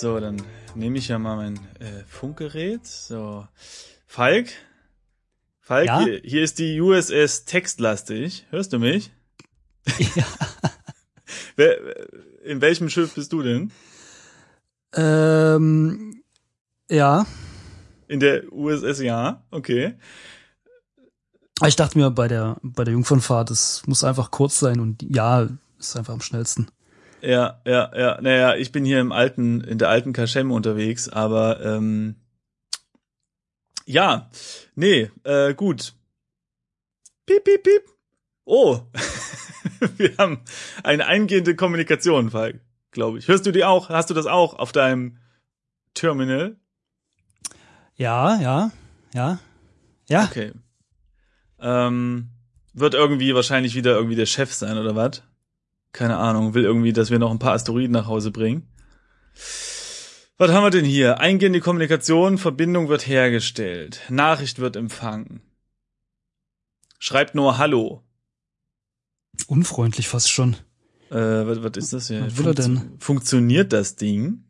So, dann nehme ich ja mal mein äh, Funkgerät. So, Falk, Falk, Ja? hier, hier ist die USS Textlastig. Hörst du mich? Ja. Wer, in welchem Schiff bist du denn? Ähm, ja. In der USS, ja, okay. Ich dachte mir bei der, bei der Jungfernfahrt, es muss einfach kurz sein und ja, ist einfach am schnellsten. Ja, ja, ja. Naja, ich bin hier im alten, in der alten Kaschem unterwegs, aber ähm, ja, nee, äh, gut. Piep, piep, piep. Oh, wir haben eine eingehende Kommunikation, Falk, glaube ich. Hörst du die auch? Hast du das auch auf deinem Terminal? Ja, ja, ja. Ja, Okay. Ähm, wird irgendwie wahrscheinlich wieder irgendwie der Chef sein oder was? Keine Ahnung, will irgendwie, dass wir noch ein paar Asteroiden nach Hause bringen. Was haben wir denn hier? Eingehende Kommunikation, Verbindung wird hergestellt, Nachricht wird empfangen. Schreibt nur Hallo. unfreundlich fast schon. Äh, was, was ist das hier? Was will er denn? Funktioniert das Ding?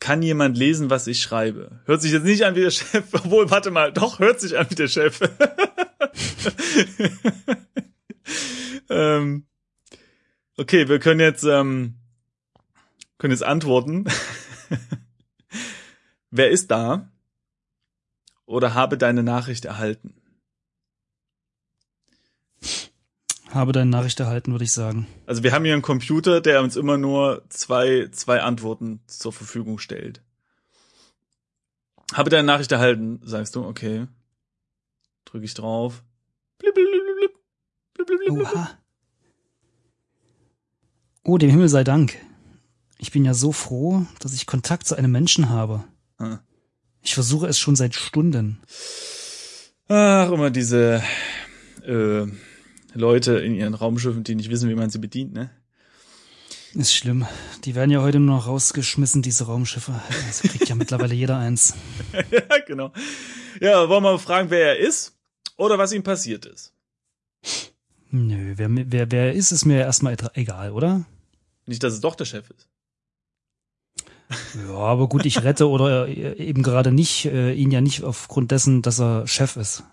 Kann jemand lesen, was ich schreibe? Hört sich jetzt nicht an wie der Chef, obwohl, warte mal, doch, hört sich an wie der Chef. ähm, okay, wir können jetzt, ähm, können jetzt antworten. Wer ist da? Oder habe deine Nachricht erhalten? Habe deine Nachricht erhalten, würde ich sagen. Also wir haben hier einen Computer, der uns immer nur zwei, zwei Antworten zur Verfügung stellt. Habe deine Nachricht erhalten, sagst du, okay. Drücke ich drauf. Blip. Oh, dem Himmel sei Dank. Ich bin ja so froh, dass ich Kontakt zu einem Menschen habe. Ich versuche es schon seit Stunden. Ach, immer diese äh, Leute in ihren Raumschiffen, die nicht wissen, wie man sie bedient, ne? Ist schlimm. Die werden ja heute nur noch rausgeschmissen, diese Raumschiffe. Das kriegt ja mittlerweile jeder eins. ja, genau. Ja, wollen wir mal fragen, wer er ist oder was ihm passiert ist. Nö, wer, wer, wer ist, ist mir erstmal egal, oder? Nicht, dass es doch der Chef ist. Ja, aber gut, ich rette oder äh, eben gerade nicht, äh, ihn ja nicht aufgrund dessen, dass er Chef ist.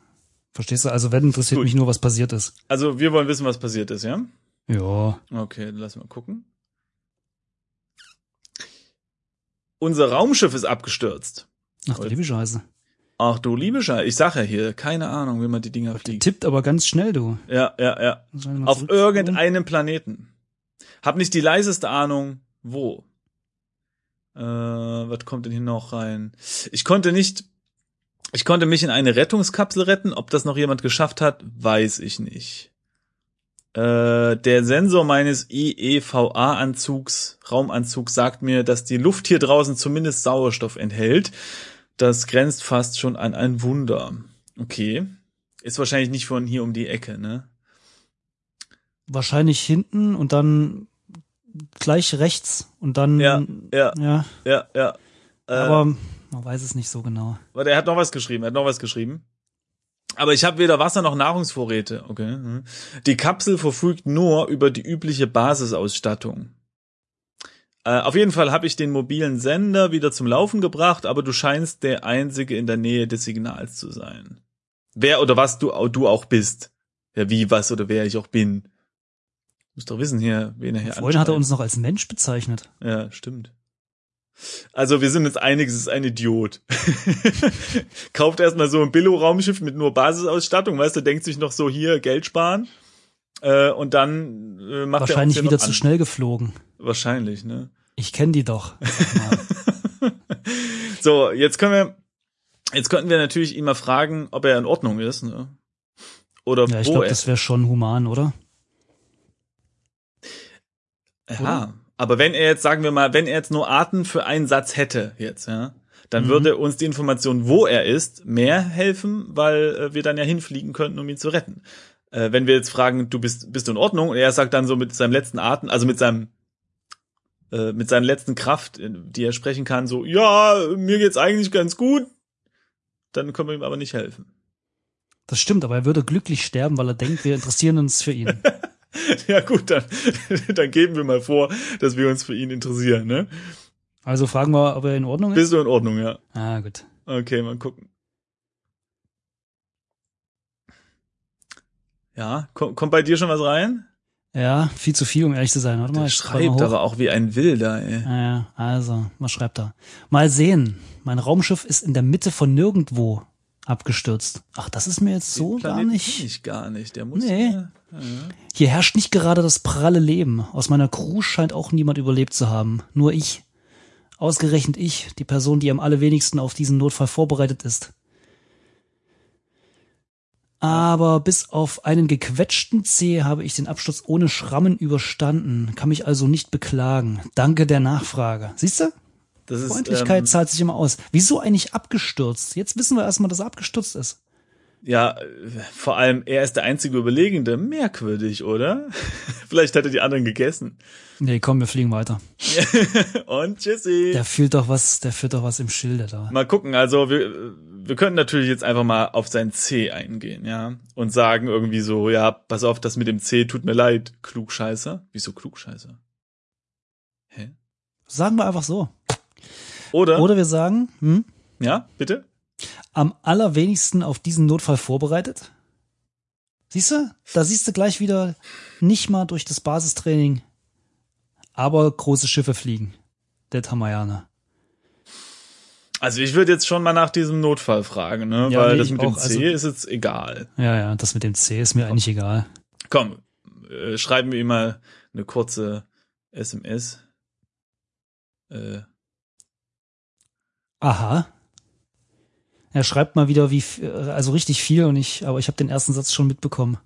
Verstehst du? Also wenn interessiert Gut. mich nur, was passiert ist. Also wir wollen wissen, was passiert ist, ja? Ja. Okay, dann lassen wir gucken. Unser Raumschiff ist abgestürzt. Ach du liebe Scheiße. Ach du liebe Scheiße, ich sag ja hier, keine Ahnung, wie man die Dinger fliegt. Tippt aber ganz schnell, du. Ja, ja, ja. Mal Auf irgendeinem Planeten. Hab nicht die leiseste Ahnung, wo. Äh, was kommt denn hier noch rein? Ich konnte nicht, ich konnte mich in eine Rettungskapsel retten. Ob das noch jemand geschafft hat, weiß ich nicht. Äh, der Sensor meines IEVA-Anzugs, Raumanzugs, sagt mir, dass die Luft hier draußen zumindest Sauerstoff enthält. Das grenzt fast schon an ein Wunder. Okay. Ist wahrscheinlich nicht von hier um die Ecke, ne? Wahrscheinlich hinten und dann gleich rechts und dann. Ja, ja. Ja, Ja, ja. Äh, aber man weiß es nicht so genau. Warte, er hat noch was geschrieben, er hat noch was geschrieben. Aber ich habe weder Wasser noch Nahrungsvorräte. Okay. hm. Die Kapsel verfügt nur über die übliche Basisausstattung. Äh, auf jeden Fall habe ich den mobilen Sender wieder zum Laufen gebracht, aber du scheinst der Einzige in der Nähe des Signals zu sein. Wer oder was du, du auch bist. Ja, wie, was oder wer ich auch bin. Muss doch wissen hier, wen er hier Vorhin hat er uns noch als Mensch bezeichnet. Ja, stimmt. Also wir sind uns einig, es ist ein Idiot. Kauft erstmal so ein Billo-Raumschiff mit nur Basisausstattung, weißt du, denkt sich noch so hier Geld sparen. Äh, und dann äh, macht Wahrscheinlich er wieder zu an. schnell geflogen. Wahrscheinlich, ne? Ich kenne die doch. So, jetzt können wir, jetzt könnten wir natürlich ihn mal fragen, ob er in Ordnung ist, ne? Oder ja, ich glaube, das wäre schon human, oder? Ja, aber wenn er jetzt, sagen wir mal, wenn er jetzt nur Arten für einen Satz hätte, jetzt, ja, dann Mhm. würde uns die Information, wo er ist, mehr helfen, weil äh, wir dann ja hinfliegen könnten, um ihn zu retten. Äh, wenn wir jetzt fragen, du bist, bist du in Ordnung? Und er sagt dann so mit seinem letzten Atem, also mit seinem äh, mit seiner letzten Kraft, die er sprechen kann, so, ja, mir geht's eigentlich ganz gut, dann können wir ihm aber nicht helfen. Das stimmt, aber er würde glücklich sterben, weil er denkt, wir interessieren uns für ihn. Ja gut, dann, dann geben wir mal vor, dass wir uns für ihn interessieren, ne? Also fragen wir, ob er in Ordnung ist. Bist du in Ordnung, ja? Ah, gut. Okay, mal gucken. Ja, kommt, kommt bei dir schon was rein? Ja, viel zu viel, um ehrlich zu sein. Warte mal, ich mal schreibt hoch. aber auch wie ein Wilder, ey. Ja, ja, also, was schreibt er? Mal sehen. Mein Raumschiff ist in der Mitte von nirgendwo abgestürzt. Ach, das ist mir jetzt so gar nicht. Ich gar nicht. Der muss. Nee. Ja, Hier herrscht nicht gerade das pralle Leben. Aus meiner Crew scheint auch niemand überlebt zu haben. Nur ich. Ausgerechnet ich, die Person, die am allerwenigsten auf diesen Notfall vorbereitet ist. Aber bis auf einen gequetschten Zeh habe ich den Absturz ohne Schrammen überstanden, kann mich also nicht beklagen. Danke der Nachfrage. Siehst du? Freundlichkeit ähm, zahlt sich immer aus. Wieso eigentlich abgestürzt? Jetzt wissen wir erstmal, dass er abgestürzt ist. Ja, vor allem, er ist der einzige Überlegende. Merkwürdig, oder? Vielleicht hat er die anderen gegessen. Nee, komm, wir fliegen weiter. Und tschüssi. Der fühlt doch was, der fühlt doch was im Schilde da. Mal gucken, also wir, wir können natürlich jetzt einfach mal auf sein C eingehen, ja. Und sagen irgendwie so, ja, pass auf, das mit dem C tut mir leid, Klugscheißer. Wieso Klugscheißer? Hä? Sagen wir einfach so. Oder? Oder wir sagen, hm, Ja, bitte? Am allerwenigsten auf diesen Notfall vorbereitet. Siehst du? Da siehst du gleich wieder nicht mal durch das Basistraining, aber große Schiffe fliegen. Ja, ne? Also ich würde jetzt schon mal nach diesem Notfall fragen, ne? Ja, Weil nee, das mit dem C also- ist jetzt egal. Ja, ja, das mit dem C ist mir eigentlich egal. Komm, äh, schreiben wir ihm mal eine kurze SMS. Äh, Aha. Er schreibt mal wieder wie, also richtig viel und ich, aber ich habe den ersten Satz schon mitbekommen.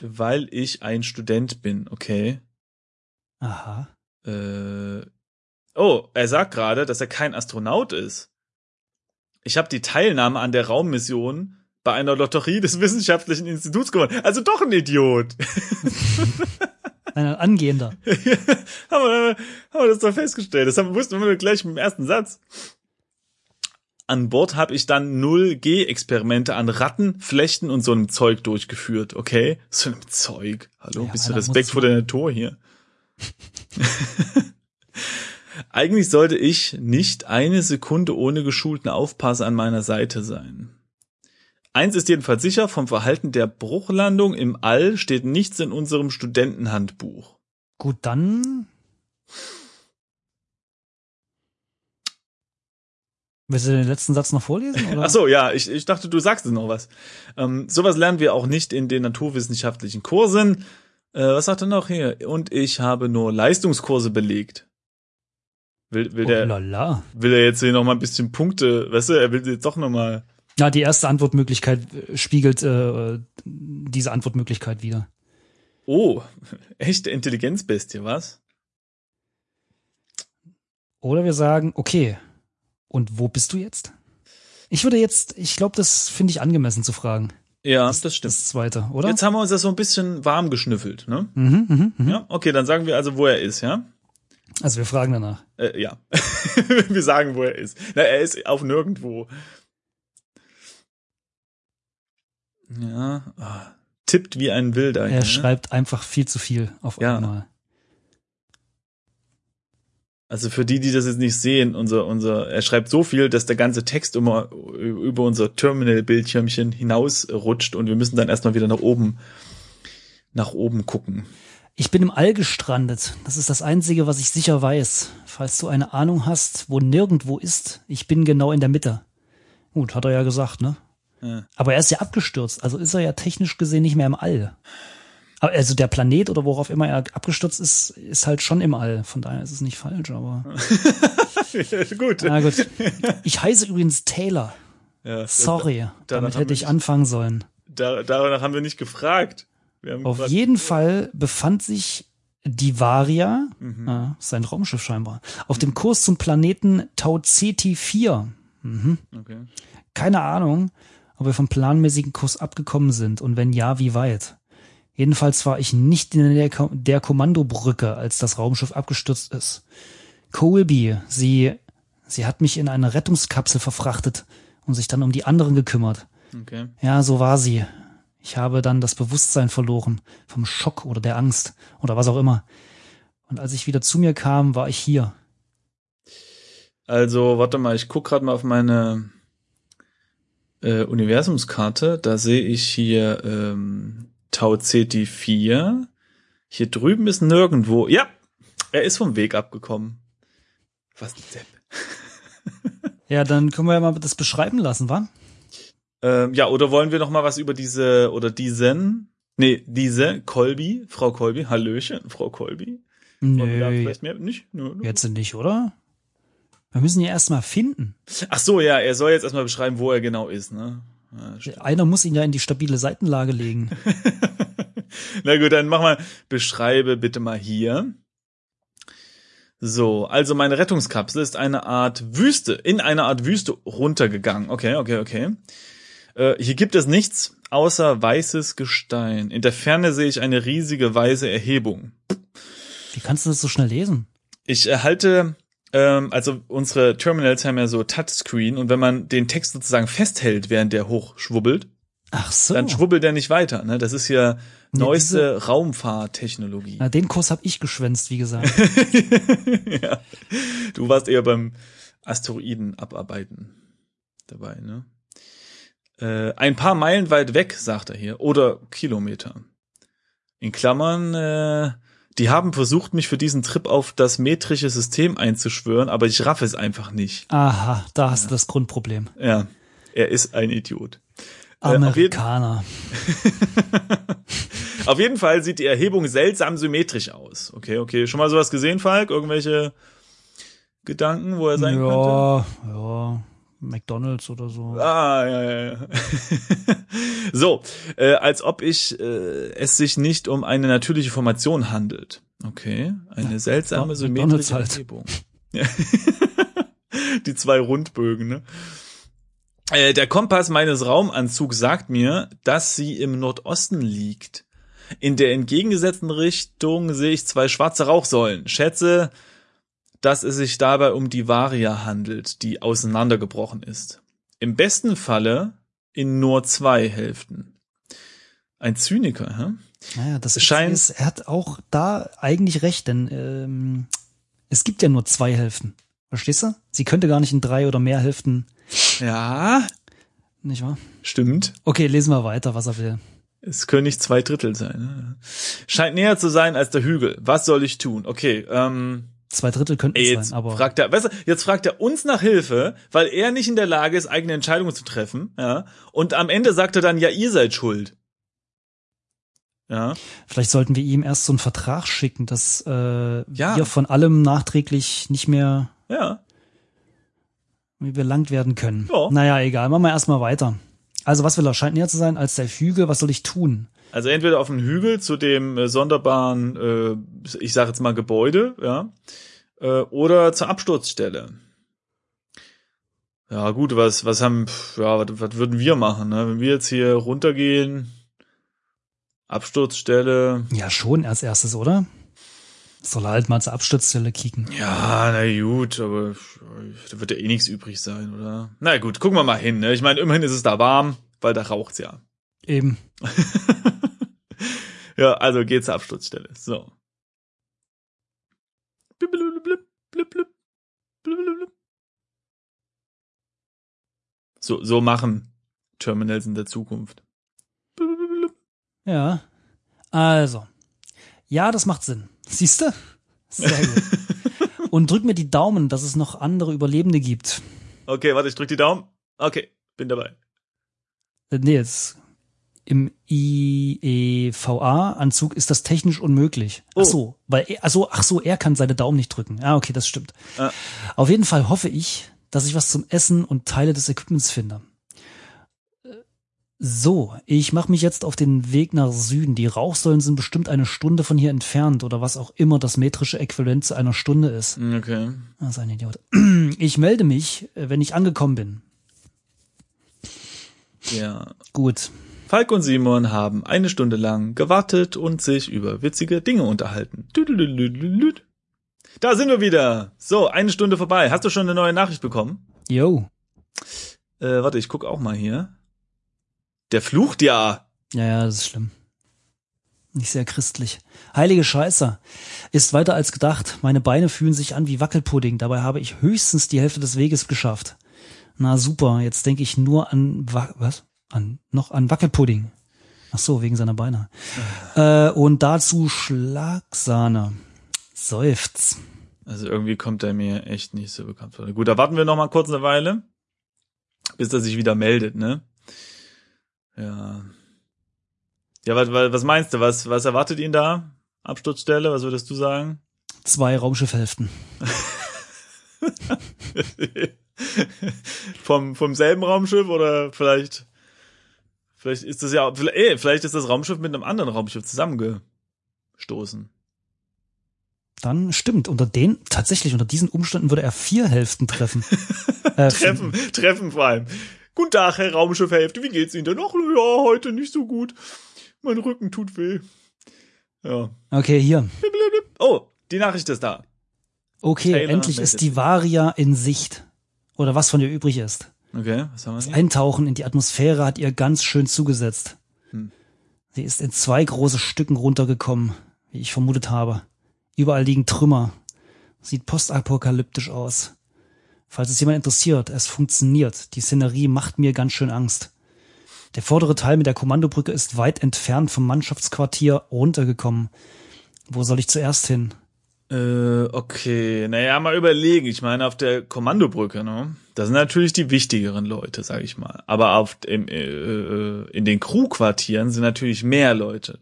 weil ich ein Student bin, okay. Aha. Äh, oh, er sagt gerade, dass er kein Astronaut ist. Ich habe die Teilnahme an der Raummission bei einer Lotterie des Wissenschaftlichen Instituts gewonnen. Also doch ein Idiot. Ein angehender. haben, wir, haben wir das doch festgestellt. Das haben, wussten wir gleich im ersten Satz. An Bord habe ich dann 0G-Experimente an Ratten, Flechten und so einem Zeug durchgeführt, okay? So einem Zeug. Hallo, Ja, bist du Respekt vor der Natur hier? Eigentlich sollte ich nicht eine Sekunde ohne geschulten Aufpasser an meiner Seite sein. Eins ist jedenfalls sicher, vom Verhalten der Bruchlandung im All steht nichts in unserem Studentenhandbuch. Gut, dann. Willst du den letzten Satz noch vorlesen? Oder? Ach so, ja, ich, ich dachte, du sagst noch was. Ähm, sowas lernen wir auch nicht in den naturwissenschaftlichen Kursen. Äh, was sagt er noch hier? Und ich habe nur Leistungskurse belegt. Will, will, oh, der, lala. will er jetzt hier noch mal ein bisschen Punkte, weißt du, er will jetzt doch noch mal. Ja, die erste Antwortmöglichkeit äh, spiegelt äh, diese Antwortmöglichkeit wieder. Oh, echte Intelligenzbestie, was? Oder wir sagen, okay, und wo bist du jetzt? Ich würde jetzt, ich glaube, das finde ich angemessen zu fragen. Ja, das, stimmt. Das zweite, oder? Jetzt haben wir uns das so ein bisschen warm geschnüffelt, ne? mhm, mhm, mhm. Ja, okay, dann sagen wir also, wo er ist, ja? Also wir fragen danach. Äh, ja. wir sagen, wo er ist. Na, er ist auf nirgendwo. Ja, ah, tippt wie ein Wilder. Er ne? schreibt einfach viel zu viel auf Ja. Also für die, die das jetzt nicht sehen, unser, unser, er schreibt so viel, dass der ganze Text immer über unser Terminal-Bildschirmchen hinausrutscht und wir müssen dann erstmal wieder nach oben, nach oben gucken. Ich bin im All gestrandet. Das ist das Einzige, was ich sicher weiß. Falls du eine Ahnung hast, wo nirgendwo ist, ich bin genau in der Mitte. Gut, hat er ja gesagt, ne? Ja. Aber er ist ja abgestürzt, also ist er ja technisch gesehen nicht mehr im All. Also der Planet oder worauf immer er abgestürzt ist, ist halt schon im All. Von daher ist es nicht falsch, aber. Gut. Na gut. Ich heiße übrigens Taylor. Ja, Sorry. Damit hätte ich anfangen sollen. Da, danach haben wir nicht gefragt. Wir haben Auf jeden Fall befand sich die Varia, Mhm. äh, sein Raumschiff scheinbar, auf dem Kurs zum Planeten Tau Ceti 4. Mhm. Okay. Keine Ahnung, ob wir vom planmäßigen Kurs abgekommen sind und wenn ja, wie weit. Jedenfalls war ich nicht in der, der Kommandobrücke, als das Raumschiff abgestürzt ist. Colby, sie, sie hat mich in eine Rettungskapsel verfrachtet und sich dann um die anderen gekümmert. Okay. Ja, so war sie. Ich habe dann das Bewusstsein verloren, vom Schock oder der Angst oder was auch immer. Und als ich wieder zu mir kam, war ich hier. Also, warte mal, ich guck gerade mal auf meine äh, Universumskarte. Da sehe ich hier ähm, Tau Ceti 4. Hier drüben ist nirgendwo. Ja, er ist vom Weg abgekommen. Was ein Depp. Ja, dann können wir ja mal das beschreiben lassen, wa? Ähm, ja, oder wollen wir noch mal was über diese oder diesen, nee, diese Kolby, Frau Kolby, Hallöchen, Frau Kolby. Wollen wir da Nö, vielleicht mehr? Nicht? Nö, nö. jetzt nicht, oder? Wir müssen ihn erst mal finden. Ach so, ja, er soll jetzt erstmal beschreiben, wo er genau ist, ne? Ja. Einer muss ihn ja in die stabile Seitenlage legen. Na gut, dann mach mal, beschreibe bitte mal hier. So, also meine Rettungskapsel ist eine Art Wüste, in eine Art Wüste runtergegangen. Okay, okay, okay. Äh, hier gibt es nichts außer weißes Gestein. In der Ferne sehe ich eine riesige weiße Erhebung. Wie kannst du das so schnell lesen? Ich erhalte, ähm, also unsere Terminals haben ja so Touchscreen und wenn man den Text sozusagen festhält, während der hochschwubbelt, Ach so. dann schwubbelt der nicht weiter. Ne? Das ist ja neueste Raumfahrttechnologie. Na, den Kurs habe ich geschwänzt, wie gesagt. ja. Du warst eher beim Asteroiden abarbeiten dabei, ne? Äh, ein paar Meilen weit weg, sagt er hier, oder Kilometer. In Klammern, äh, die haben versucht, mich für diesen Trip auf das metrische System einzuschwören, aber ich raff es einfach nicht. Aha, da hast du das Grundproblem. Ja, er ist ein Idiot. Äh, Amerikaner. auf jeden Fall sieht die Erhebung seltsam symmetrisch aus. Okay, okay. Schon mal sowas gesehen, Falk? Irgendwelche Gedanken, wo er sein könnte? ja, ja. McDonalds oder so. Ah, ja, ja, ja. so, äh, als ob ich äh, es sich nicht um eine natürliche Formation handelt. Okay, eine seltsame Ja, symmetrische halt. Erhebung. Ja. Die zwei Rundbögen, ne? Äh, der Kompass meines Raumanzugs sagt mir, dass sie im Nordosten liegt. In der entgegengesetzten Richtung sehe ich zwei schwarze Rauchsäulen. Schätze, dass es sich dabei um die Varia handelt, die auseinandergebrochen ist. Im besten Falle in nur zwei Hälften. Ein Zyniker, hä? Naja, das Scheint- ist, er hat auch da eigentlich recht, denn ähm, es gibt ja nur zwei Hälften. Verstehst du? Sie könnte gar nicht in drei oder mehr Hälften, Ja, nicht wahr? stimmt. Okay, lesen wir weiter, was er will. Es können nicht zwei Drittel sein. Ne? Scheint näher zu sein als der Hügel. Was soll ich tun? Okay, ähm, Zwei Drittel könnten ey, es jetzt sein, aber fragt er, weißt du, jetzt fragt er uns nach Hilfe, weil er nicht in der Lage ist, eigene Entscheidungen zu treffen. Ja, und am Ende sagt er dann, ja, ihr seid schuld. Ja, vielleicht sollten wir ihm erst so einen Vertrag schicken, dass äh, Ja. wir von allem nachträglich nicht mehr ja. belangt werden können. Ja. Naja, egal, machen wir erstmal weiter. Also, was will er? Scheint näher zu sein als der Hügel. Was soll ich tun? Also entweder auf dem Hügel zu dem äh, sonderbaren, äh, ich sage jetzt mal Gebäude, ja, äh, oder zur Absturzstelle. Ja gut, was was haben, ja, was, was würden wir machen, ne? Wenn wir jetzt hier runtergehen, Absturzstelle, Ja, schon als erstes, oder? Soll er halt mal zur Absturzstelle kicken. ja, na gut, aber da wird ja eh nichts übrig sein, oder? Na gut, gucken wir mal hin, ne? Ich meine, immerhin ist es da warm, weil da raucht's ja. Eben. Ja, also geht zur Absturzstelle. So. So, so machen Terminals in der Zukunft. Ja. Also. Ja, das macht Sinn. Siehst du? Sehr gut. Und drück mir die Daumen, dass es noch andere Überlebende gibt. Okay, warte, ich drück die Daumen. Okay, bin dabei. Äh, Nee, jetzt im IEVA-Anzug ist das technisch unmöglich. Oh. Ach so, weil er, also, ach so, er kann seine Daumen nicht drücken. Ah, okay, das stimmt. Ah. Auf jeden Fall hoffe ich, dass ich was zum Essen und Teile des Equipments finde. Äh, So, ich mache mich jetzt auf den Weg nach Süden. Die Rauchsäulen sind bestimmt eine Stunde von hier entfernt oder was auch immer das metrische Äquivalent zu einer Stunde ist. Okay. Ah, ist ein Idiot. Ich melde mich, äh, wenn ich angekommen bin. Ja. Gut. Falk und Simon haben eine Stunde lang gewartet und sich über witzige Dinge unterhalten. Da sind wir wieder. So, eine Stunde vorbei. Hast du schon eine neue Nachricht bekommen? Yo. Äh, warte, ich guck auch mal hier. Der flucht ja. Ja, ja, das ist schlimm. Nicht sehr christlich. Heilige Scheiße. Ist weiter als gedacht. Meine Beine fühlen sich an wie Wackelpudding. Dabei habe ich höchstens die Hälfte des Weges geschafft. Na super, jetzt denke ich nur an Wa was? An noch an Wackelpudding. Ach so, wegen seiner Beine. Äh, und dazu Schlagsahne. Seufz. Also irgendwie kommt er mir echt nicht so bekannt vor. Gut, da warten wir noch mal kurz eine Weile, bis er sich wieder meldet, ne? Ja. Ja, was, was meinst du? Was, was erwartet ihn da? Absturzstelle, was würdest du sagen? Zwei Raumschiffhälften. vom, vom selben Raumschiff oder vielleicht, vielleicht ist das ja, vielleicht, ey, vielleicht ist das Raumschiff mit einem anderen Raumschiff zusammengestoßen. Dann stimmt, unter den, tatsächlich unter diesen Umständen würde er vier Hälften treffen. äh, treffen, treffen vor allem. Guten Tag, Herr Raumschiffhälfte, wie geht's Ihnen denn? Ach, ja, heute nicht so gut. Mein Rücken tut weh. Ja. Okay, hier. Oh, die Nachricht ist da. Okay, Taylor endlich ist die Varia in Sicht. Oder was von ihr übrig ist. Okay, was haben wir Das? Eintauchen in die Atmosphäre hat ihr ganz schön zugesetzt. Hm. Sie ist in zwei große Stücken runtergekommen, wie ich vermutet habe. Überall liegen Trümmer. Sieht postapokalyptisch aus. Falls es jemand interessiert, es funktioniert. Die Szenerie macht mir ganz schön Angst. Der vordere Teil mit der Kommandobrücke ist weit entfernt vom Mannschaftsquartier runtergekommen. Wo soll ich zuerst hin? Äh, okay. Naja, mal überlegen. Ich meine, auf der Kommandobrücke, ne? Da sind natürlich die wichtigeren Leute, sag ich mal. Aber auf im, äh, äh, in den Crewquartieren sind natürlich mehr Leute.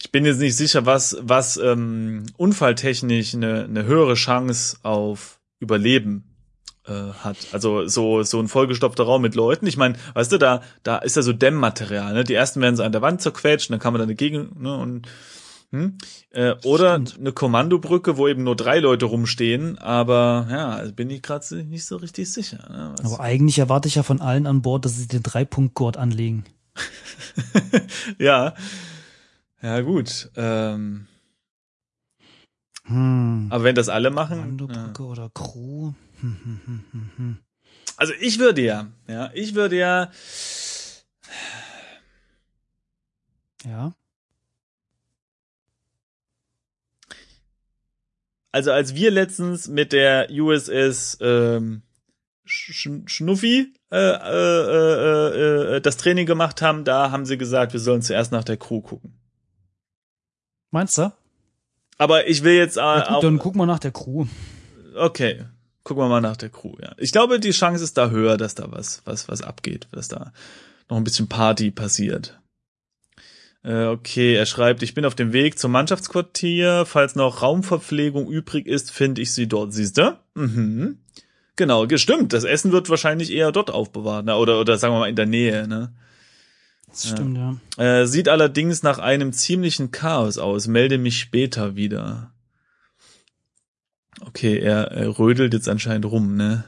Ich bin jetzt nicht sicher, was, was ähm, unfalltechnisch eine, eine höhere Chance auf Überleben äh, hat. Also so so ein vollgestopfter Raum mit Leuten. Ich meine, weißt du, da da ist ja so Dämmmaterial. Ne? Die ersten werden so an der Wand zerquetscht, dann kann man da dagegen ne, und hm? Äh, oder Stimmt. eine Kommandobrücke, wo eben nur drei Leute rumstehen, aber ja, also bin ich gerade nicht so richtig sicher. Ne? Aber eigentlich erwarte ich ja von allen an Bord, dass sie den Dreipunktgurt anlegen. ja, ja gut. Ähm, Hm. aber wenn das alle machen, ja. Kommandobrücke oder Crew? Hm, hm, hm, hm, hm. also ich würde ja, ja, ich würde ja, Ja. Also als wir letztens mit der USS ähm, Sch Schnuffi äh, äh, äh, äh, das Training gemacht haben, da haben sie gesagt, wir sollen zuerst nach der Crew gucken. Meinst du? Aber ich will jetzt äh, Ja, gut, auch, dann guck mal nach der Crew. okay, gucken wir mal nach der Crew. Ja, ich glaube, die Chance ist da höher, dass da was was was abgeht, dass da noch ein bisschen Party passiert. Äh, okay, er schreibt, ich bin auf dem Weg zum Mannschaftsquartier. Falls noch Raumverpflegung übrig ist, finde ich sie dort. Siehst du? Mhm. Genau, stimmt. Das Essen wird wahrscheinlich eher dort aufbewahrt, ne? oder oder sagen wir mal in der Nähe. Ne? Das stimmt, ja. Äh, sieht allerdings nach einem ziemlichen Chaos aus. Melde mich später wieder. Okay, er, er rödelt jetzt anscheinend rum, ne?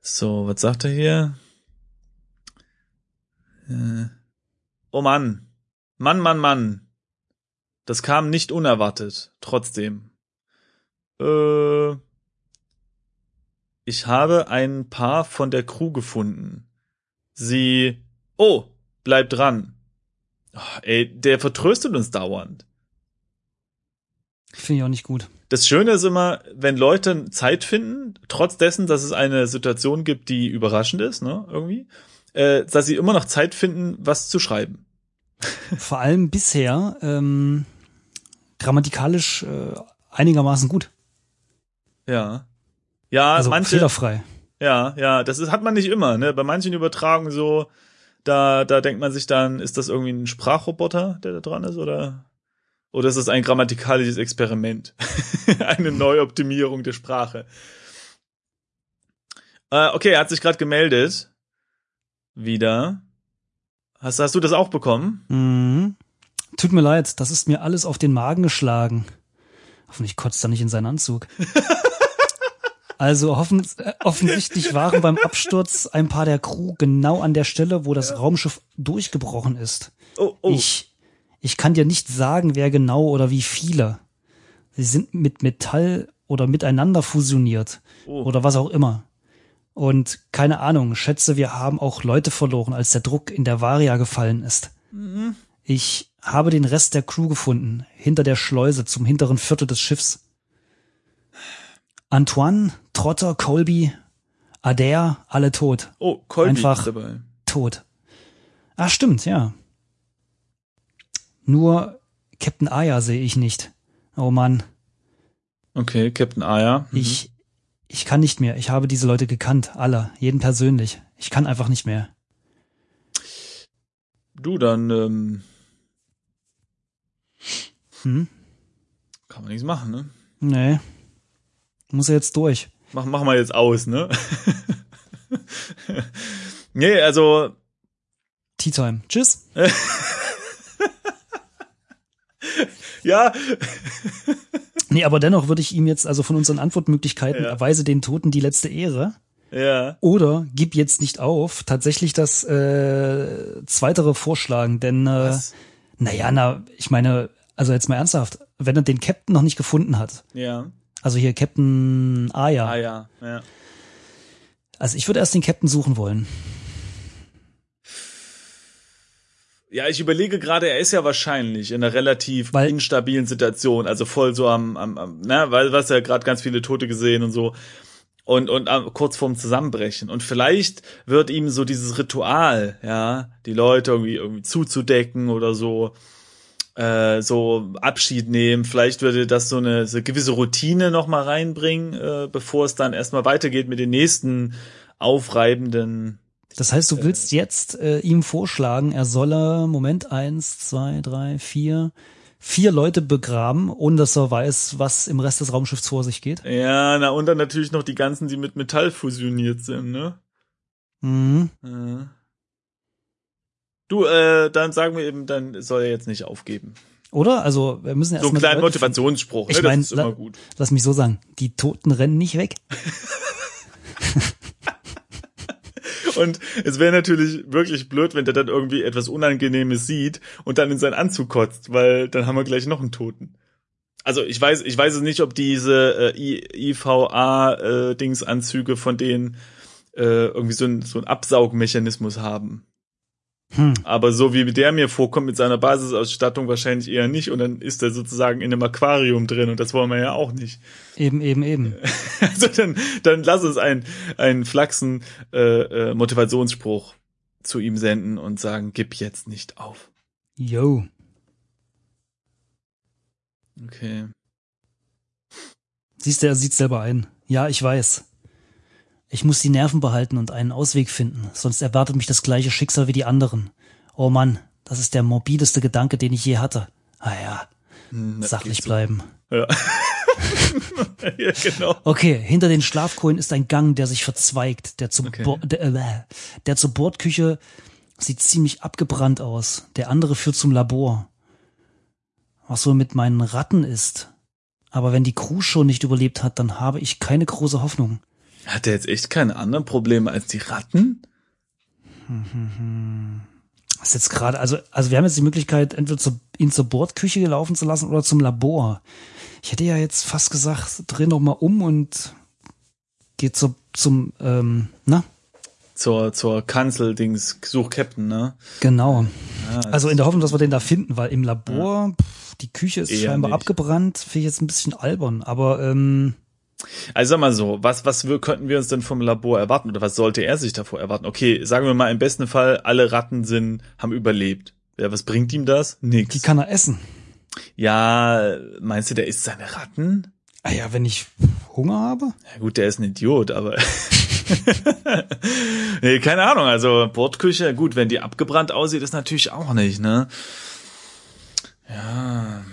So, was sagt er hier? Äh, oh Mann. Mann, Mann, Mann. Das kam nicht unerwartet. Trotzdem. Äh, ich habe ein Paar von der Crew gefunden. Sie. Oh, bleib dran. Oh, ey, der vertröstet uns dauernd. Finde ich auch nicht gut. Das Schöne ist immer, wenn Leute Zeit finden, trotz dessen, dass es eine Situation gibt, die überraschend ist, ne, irgendwie, äh, dass sie immer noch Zeit finden, was zu schreiben. Vor allem bisher ähm, grammatikalisch äh, einigermaßen gut. Ja. Ja, Also manche, fehlerfrei. ja, ja, das ist, hat man nicht immer, ne, bei manchen Übertragungen so, da, da denkt man sich dann, ist das irgendwie ein Sprachroboter, der da dran ist, oder, oder ist das ein grammatikalisches Experiment? Eine Neuoptimierung der Sprache. Äh, okay, er hat sich gerade gemeldet. Wieder. Hast, hast du das auch bekommen? Mhm. Tut mir leid, das ist mir alles auf den Magen geschlagen. Hoffentlich kotzt er nicht in seinen Anzug. Also hoffen, äh, offensichtlich waren beim Absturz ein paar der Crew genau an der Stelle, wo das Raumschiff durchgebrochen ist. Oh, oh. Ich, ich kann dir nicht sagen, wer genau oder wie viele. Sie sind mit Metall oder miteinander fusioniert Oh. oder was auch immer. Und keine Ahnung, schätze, wir haben auch Leute verloren, als der Druck in der Varia gefallen ist. Mhm. Ich habe den Rest der Crew gefunden, hinter der Schleuse zum hinteren Viertel des Schiffs. Antoine, Trotter, Colby, Adair, alle tot. oh, Colby Einfach- ist dabei. Tot. Ah, stimmt, ja. Nur Captain Aya sehe ich nicht. Oh Mann, Okay, Captain Aya. Mhm. ich, ich kann nicht mehr. Ich habe diese Leute gekannt, alle, jeden persönlich. Ich kann einfach nicht mehr. Du, dann ähm, Hm? kann man nichts machen, ne? Nee. Muss er jetzt durch. Mach, mach mal jetzt aus, ne? nee, also Tea Time. Tschüss. ja, Nee, aber dennoch würde ich ihm jetzt also von unseren Antwortmöglichkeiten Ja. erweise den Toten die letzte Ehre. ja. Oder gib jetzt nicht auf, tatsächlich das äh, zweitere vorschlagen, denn äh, Was? naja, na, ich meine, also jetzt mal ernsthaft, wenn er den Captain noch nicht gefunden hat, Ja. also hier Captain Aya, Ah ja, ja. also ich würde erst den Captain suchen wollen. Ja, ich überlege gerade, er ist ja wahrscheinlich in einer relativ Weil- instabilen Situation, also voll so am, am, am ne, weil was ja gerade ganz viele Tote gesehen und so. Und und am, kurz vorm Zusammenbrechen. Und vielleicht wird ihm so dieses Ritual, ja, die Leute irgendwie irgendwie zuzudecken oder so äh, so Abschied nehmen, vielleicht würde das so eine, so eine gewisse Routine noch mal reinbringen, äh, bevor es dann erstmal weitergeht mit den nächsten aufreibenden Das heißt, du willst jetzt äh, ihm vorschlagen, er solle, Moment, eins, zwei, drei, vier, vier Leute begraben, ohne dass er weiß, was im Rest des Raumschiffs vor sich geht. Ja, na und dann natürlich noch die ganzen, die mit Metall fusioniert sind, ne? Mhm. Ja. Du, äh, dann sagen wir eben, dann soll er jetzt nicht aufgeben. Oder? Also, wir müssen So einen die kleinen Leute Motivationsspruch, Ich ne? mein, das ist immer gut. Lass mich so sagen, die Toten rennen nicht weg. Und es wäre natürlich wirklich blöd, wenn der dann irgendwie etwas Unangenehmes sieht und dann in seinen Anzug kotzt, weil dann haben wir gleich noch einen Toten. Also ich weiß, ich weiß es nicht, ob diese äh, IVA-Dingsanzüge von denen äh, irgendwie so ein so ein Absaugmechanismus haben. Hm. Aber so wie der mir vorkommt mit seiner Basisausstattung wahrscheinlich eher nicht und dann ist er sozusagen in einem Aquarium drin und das wollen wir ja auch nicht. Eben, eben, eben. Also dann, dann lass uns einen, einen flachsen äh, äh, Motivationsspruch zu ihm senden und sagen, gib jetzt nicht auf. Yo. Okay. Siehst du, er sieht selber ein. Ja, ich weiß. Ich muss die Nerven behalten und einen Ausweg finden, sonst erwartet mich das gleiche Schicksal wie die anderen. Oh Mann, das ist der morbideste Gedanke, den ich je hatte. Ah ja, das sachlich so. bleiben. Ja. ja, genau. Okay, hinter den Schlafkohlen ist ein Gang, der sich verzweigt, der, zum Okay. Bo der, äh, der zur Bordküche sieht ziemlich abgebrannt aus. Der andere führt zum Labor. Was wohl mit meinen Ratten ist. Aber wenn die Crew schon nicht überlebt hat, dann habe ich keine große Hoffnung. Hat er jetzt echt keine anderen Probleme als die Ratten? Das ist jetzt gerade, also, also wir haben jetzt die Möglichkeit, entweder zu, ihn zur Bordküche laufen zu lassen oder zum Labor. Ich hätte ja jetzt fast gesagt, dreh noch mal um und geht zur, zum, ähm, na, Zur, zur Kanzel-Dings, such Captain, ne? genau. Ja, Also in der Hoffnung, dass wir den da finden, weil im Labor, pff, die Küche ist Eher scheinbar nicht. abgebrannt, finde ich jetzt ein bisschen albern, aber ähm, Also sag mal so, was, was wir, könnten wir uns denn vom Labor erwarten oder was sollte er sich davor erwarten? Okay, sagen wir mal im besten Fall, alle Ratten sind, haben überlebt. Ja, was bringt ihm das? Nix. die kann er essen. ja, meinst du, der isst seine Ratten? Ah ja, wenn ich Hunger habe? Ja gut, der ist ein Idiot, aber nee, keine Ahnung, also Bordküche, gut, wenn die abgebrannt aussieht, ist natürlich auch nicht, ne? Ja,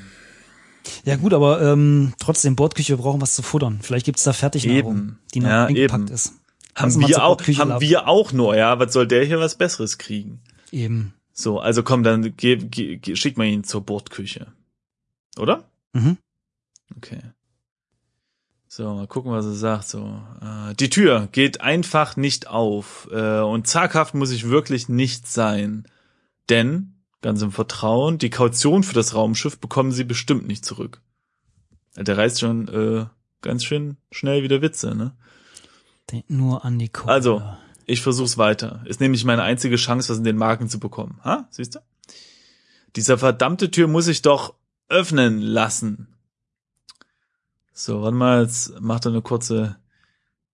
Ja gut, aber ähm, trotzdem, Bordküche, wir brauchen was zu futtern. Vielleicht gibt's da Fertignahrung, Eben. die noch Ja, eingepackt eben. ist. haben wir auch, Bordküche haben wir auch nur, ja, was soll der hier was Besseres kriegen? Eben. So, also komm, dann geh, geh, geh, schick mal ihn zur Bordküche. Oder? Mhm. Okay. So, mal gucken, was er sagt. So, äh, die Tür geht einfach nicht auf äh, und zaghaft muss ich wirklich nicht sein, denn ganz im Vertrauen, die Kaution für das Raumschiff bekommen Sie bestimmt nicht zurück. Der reißt schon äh, ganz schön schnell wieder Witze, ne? Denk nur an die Kohle. Also, ich versuch's weiter. Ist nämlich meine einzige Chance, was in den Marken zu bekommen. Ha? Siehst du? Dieser verdammte Tür muss ich doch öffnen lassen. So, warte mal, jetzt macht er eine kurze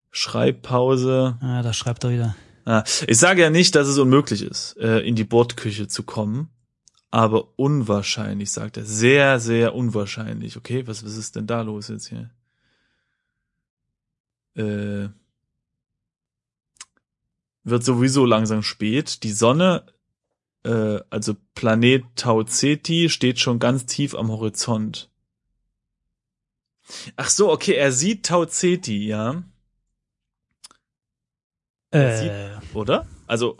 Schreibpause. Ah, da schreibt er wieder. Ah, ich sage ja nicht, dass es unmöglich ist, äh, in die Bordküche zu kommen, aber unwahrscheinlich, sagt er. Sehr, sehr unwahrscheinlich. Okay, was, was ist denn da los jetzt hier? Äh, wird sowieso langsam spät. Die Sonne, äh, also Planet Tau Ceti, steht schon ganz tief am Horizont. Ach so, okay, er sieht Tau Ceti, ja. Er Äh, sieht, oder? Also,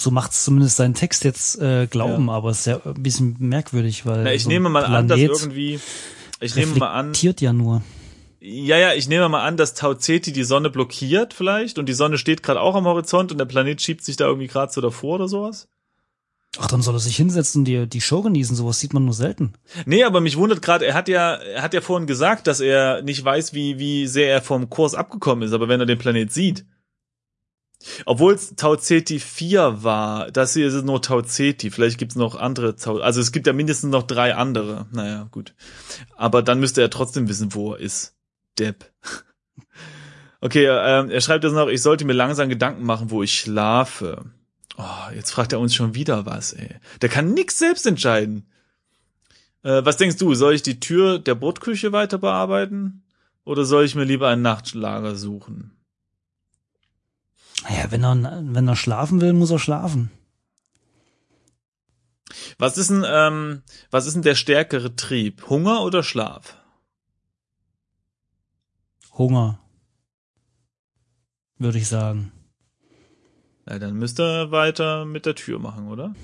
so macht's zumindest seinen Text jetzt äh, glauben, aber es ist ja ein bisschen merkwürdig, weil na, ich so nehme mal an, dass Planet irgendwie, ich nehme mal an, ja nur. ja, ja, ich nehme mal an, dass Tau Ceti die Sonne blockiert vielleicht und die Sonne steht gerade auch am Horizont und der Planet schiebt sich da irgendwie gerade so davor oder sowas. Ach, dann soll er sich hinsetzen und die, die Show genießen. Sowas sieht man nur selten. Nee, aber mich wundert gerade, er hat ja, er hat ja vorhin gesagt, dass er nicht weiß, wie, wie sehr er vom Kurs abgekommen ist, aber wenn er den Planet sieht. Obwohl es Tau Ceti 4 war, das hier ist es nur Tau Ceti, vielleicht gibt's noch andere Tau, also es gibt ja mindestens noch drei andere. Naja, gut. Aber dann müsste er trotzdem wissen, wo er ist. Depp. Okay, ähm, er schreibt jetzt noch, ich sollte mir langsam Gedanken machen, wo ich schlafe. Oh, jetzt fragt er uns schon wieder was, ey. Der kann nix selbst entscheiden. Äh, was denkst du, soll ich die Tür der Bordküche weiter bearbeiten? Oder soll ich mir lieber ein Nachtlager suchen? Naja, wenn er, wenn er schlafen will, muss er schlafen. Was ist denn, ähm, was ist denn der stärkere Trieb? Hunger oder Schlaf? Hunger. Würde ich sagen. Ja, dann müsste er weiter mit der Tür machen, oder?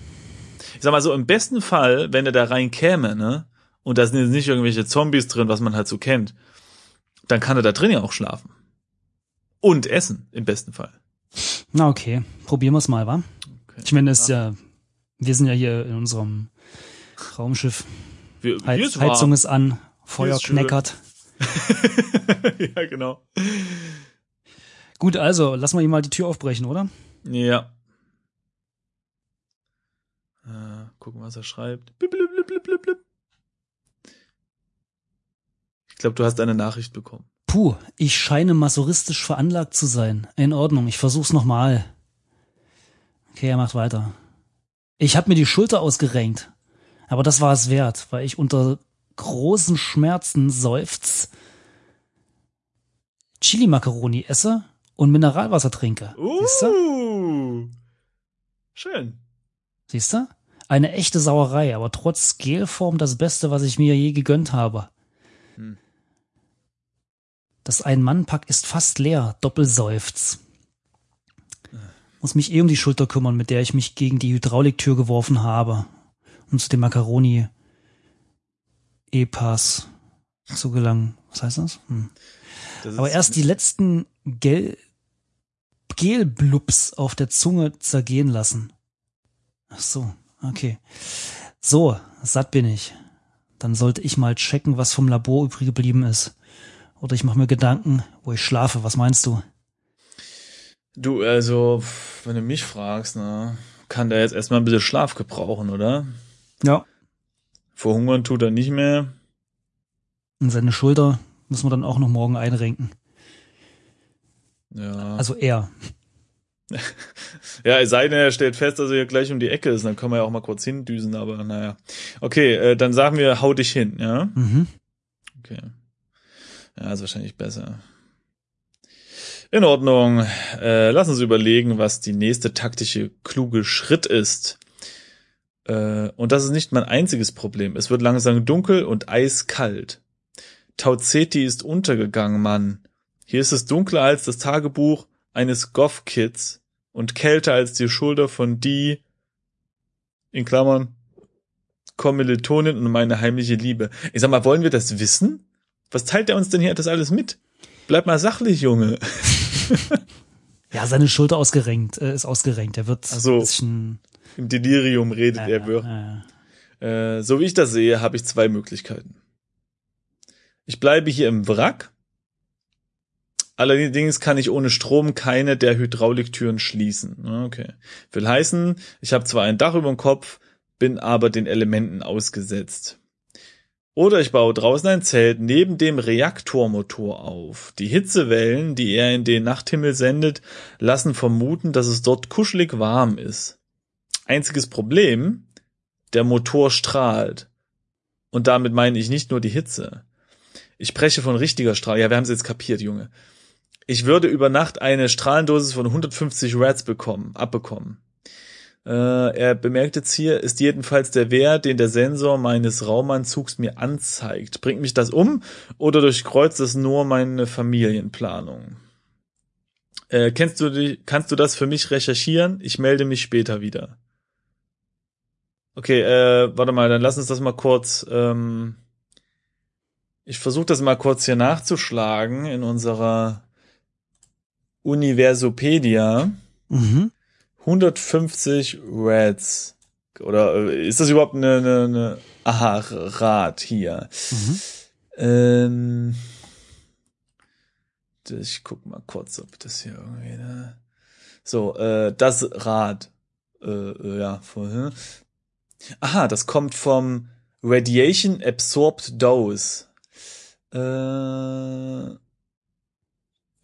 Ich sag mal so, im besten Fall, wenn er da rein käme, ne, und da sind jetzt nicht irgendwelche Zombies drin, was man halt so kennt, dann kann er da drin ja auch schlafen. Und essen, im besten Fall. Na okay, probieren wir's mal, wa? Okay. Ich meine, es ist ja, wir sind ja hier in unserem Raumschiff. Wir, Heiz. Heizung ist an, Feuer ist kneckert. ja, genau. Gut, also, lass mal ihm mal die Tür aufbrechen, oder? Ja. Äh, gucken, was er schreibt. Blip, blip, blip, blip, blip, blip. Ich glaube, du hast eine Nachricht bekommen. Puh, ich scheine masochistisch veranlagt zu sein. In Ordnung, ich versuch's nochmal. Okay, er macht weiter. Ich hab mir die Schulter ausgerenkt. Aber das war es wert, weil ich unter großen Schmerzen seufz, Chili-Macaroni esse und Mineralwasser trinke. Siehste? Uh, schön. Siehste? Eine echte Sauerei, aber trotz Gelform das Beste, was ich mir je gegönnt habe. Das Ein-Mann-Pack ist fast leer, Doppelseufz. Muss mich eh um die Schulter kümmern, mit der ich mich gegen die Hydrauliktür geworfen habe. Um zu dem Macaroni E-Pass zu gelangen. Was heißt das? Hm. Das Aber erst die letzten Gel Gelblubs auf der Zunge zergehen lassen. Ach so, okay. So, satt bin ich. Dann sollte ich mal checken, was vom Labor übrig geblieben ist. Oder ich mache mir Gedanken, wo ich schlafe. Was meinst du? Du, also, wenn du mich fragst, ne, kann der jetzt erstmal ein bisschen Schlaf gebrauchen, oder? Ja. Verhungern tut er nicht mehr. Und seine Schulter müssen wir dann auch noch morgen einrenken. Ja. Also er. Ja, es sei denn, er stellt fest, dass er hier gleich um die Ecke ist, dann können wir ja auch mal kurz hindüsen, aber naja. Okay, äh, dann sagen wir, hau dich hin, ja? Mhm. Okay. Ja, ist wahrscheinlich besser. In Ordnung. Äh, lass uns überlegen, was die nächste taktische kluge Schritt ist. Äh, und das ist nicht mein einziges Problem. Es wird langsam dunkel und eiskalt. Tau Ceti ist untergegangen, Mann. Hier ist es dunkler als das Tagebuch eines Goth-Kids und kälter als die Schulter von die, in Klammern, Kommilitonin und meine heimliche Liebe. Ich sag mal, wollen wir das wissen? Was teilt er uns denn hier das alles mit? Bleib mal sachlich, Junge. Ja, seine Schulter ausgerenkt, äh, ist ausgerenkt. Er wird so. ein bisschen. Im Delirium redet Ja, er. wirr. ja, Äh, so wie ich das sehe, habe ich zwei Möglichkeiten. Ich bleibe hier im Wrack. Allerdings kann ich ohne Strom keine der Hydrauliktüren schließen. Okay. Will heißen, ich habe zwar ein Dach über dem Kopf, bin aber den Elementen ausgesetzt. Oder ich baue draußen ein Zelt neben dem Reaktormotor auf. Die Hitzewellen, die er in den Nachthimmel sendet, lassen vermuten, dass es dort kuschelig warm ist. Einziges Problem, der Motor strahlt. Und damit meine ich nicht nur die Hitze. Ich spreche von richtiger Strahlung. Ja, wir haben es jetzt kapiert, Junge. Ich würde über Nacht eine Strahlendosis von 150 Rats bekommen, abbekommen. Äh, er bemerkt jetzt hier, ist jedenfalls der Wert, den der Sensor meines Raumanzugs mir anzeigt. Bringt mich das um oder durchkreuzt es nur meine Familienplanung? Äh, kennst du die, kannst du das für mich recherchieren? Ich melde mich später wieder. Okay, äh, warte mal, dann lass uns das mal kurz. Ähm, ich versuche das mal kurz hier nachzuschlagen in unserer Universopedia. Mhm. 150 Reds. Oder äh, ist das überhaupt eine, eine, eine Aha, Rad hier? Mhm. Ähm, ich guck mal kurz, ob das hier irgendwie, ne? So, äh, das Rad. Äh, äh, ja, vorhin. Aha, das kommt vom Radiation Absorbed Dose. Äh,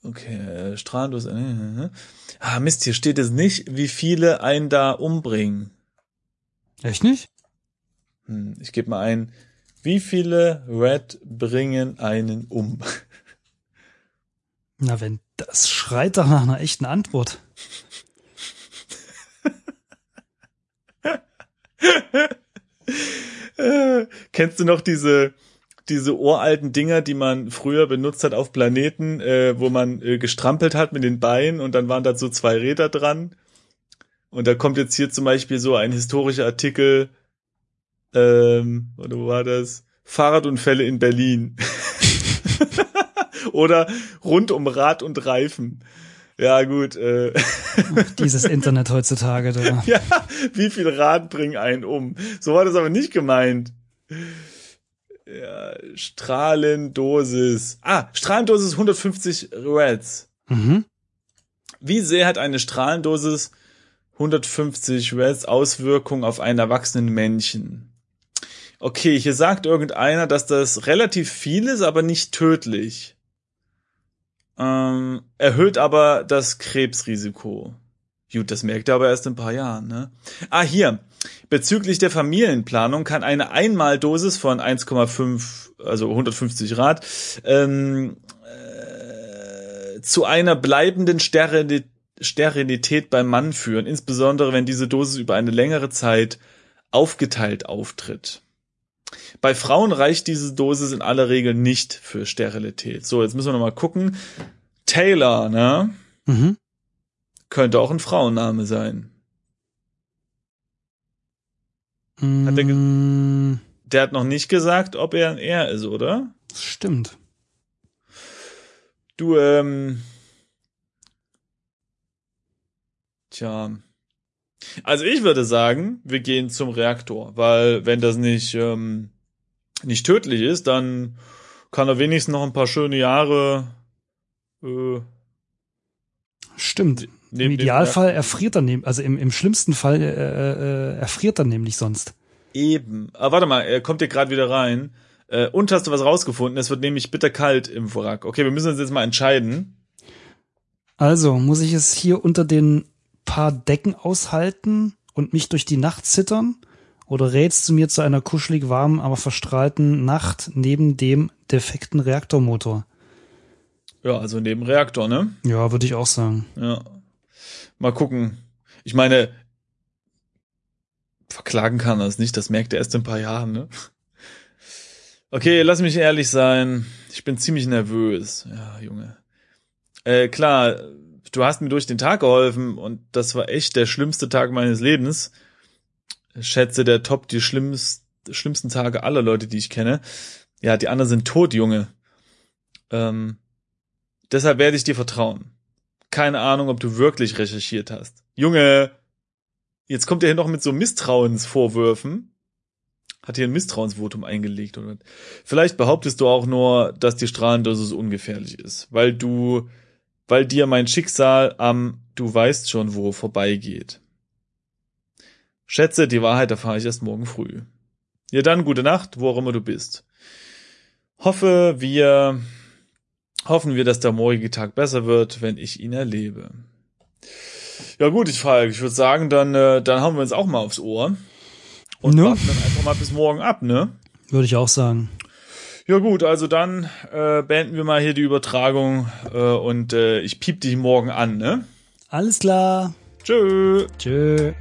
okay, äh, Strahlendos. Äh, äh, äh. Ah, Mist, hier steht es nicht, wie viele einen da umbringen. Echt nicht? Hm, ich gebe mal ein, wie viele Red bringen einen um? Na, wenn das schreit doch nach einer echten Antwort. Äh, Kennst du noch diese diese uralten Dinger, die man früher benutzt hat auf Planeten, äh, wo man äh, gestrampelt hat mit den Beinen und dann waren da so zwei Räder dran? Und da kommt jetzt hier zum Beispiel so ein historischer Artikel, ähm, oder wo war das? Fahrradunfälle in Berlin. oder rund um Rad und Reifen. Ja, gut. Äh, Dieses Internet heutzutage. Da. ja, wie viel Rad bringen einen um? So war das aber nicht gemeint. Ja, Strahlendosis. Ah, Strahlendosis 150 Reds. Mhm. Wie sehr hat eine Strahlendosis 150 Reds Auswirkungen auf einen erwachsenen Männchen? Okay, hier sagt irgendeiner, dass das relativ viel ist, aber nicht tödlich. Ähm, erhöht aber das Krebsrisiko. Gut, das merkt er aber erst in ein paar Jahren, ne? Ah, hier. Bezüglich der Familienplanung kann eine Einmaldosis von 1,5, also 150 Rad, ähm, äh, zu einer bleibenden Sterilität beim Mann führen, insbesondere wenn diese Dosis über eine längere Zeit aufgeteilt auftritt. Bei Frauen reicht diese Dosis in aller Regel nicht für Sterilität. So, jetzt müssen wir noch mal gucken. Taylor, ne? Mhm. Könnte auch ein Frauenname sein. Hat er ge- Mm, Der hat noch nicht gesagt, ob er ein Er ist, oder? Stimmt. Du, ähm. Tja. Also ich würde sagen, wir gehen zum Reaktor, weil wenn das nicht, ähm, nicht tödlich ist, dann kann er wenigstens noch ein paar schöne Jahre äh, Stimmt. Im dem Idealfall erfriert er neben, also im, im schlimmsten Fall äh, äh, erfriert er nämlich sonst. Eben. Aber warte mal, er kommt hier gerade wieder rein. Äh, und hast du was rausgefunden? Es wird nämlich bitterkalt im Wrack. Okay, wir müssen uns jetzt mal entscheiden. Also muss ich es hier unter den paar Decken aushalten und mich durch die Nacht zittern? Oder rätst du mir zu einer kuschelig warmen, aber verstrahlten Nacht neben dem defekten Reaktormotor? Ja, also neben Reaktor, ne? Ja, würde ich auch sagen. Ja. Mal gucken. Ich meine, verklagen kann er es nicht, das merkt er erst in ein paar Jahren, ne? Okay, lass mich ehrlich sein. Ich bin ziemlich nervös. Ja, Junge. Äh, klar, du hast mir durch den Tag geholfen und das war echt der schlimmste Tag meines Lebens. Ich schätze, der Top die schlimmst, schlimmsten Tage aller Leute, die ich kenne. Ja, die anderen sind tot, Junge. Ähm, deshalb werde ich dir vertrauen. Keine Ahnung, ob du wirklich recherchiert hast. Junge, jetzt kommt er hier noch mit so Misstrauensvorwürfen. Hat hier ein Misstrauensvotum eingelegt oder Vielleicht behauptest du auch nur, dass die Strahlendosis ungefährlich ist, weil du, weil dir mein Schicksal am, du weißt schon wo, vorbeigeht. Schätze, die Wahrheit erfahre ich erst morgen früh. Ja dann, gute Nacht, wo auch immer du bist. Hoffe, wir, hoffen wir, dass der morgige Tag besser wird, wenn ich ihn erlebe. Ja gut, ich Falk, ich würde sagen, dann, äh, dann haben wir uns auch mal aufs Ohr. Und Ne? warten dann einfach mal bis morgen ab, ne? Würde ich auch sagen. Ja gut, also dann äh, beenden wir mal hier die Übertragung äh, und äh, ich piep dich morgen an, ne? Alles klar. Tschö. Tschö.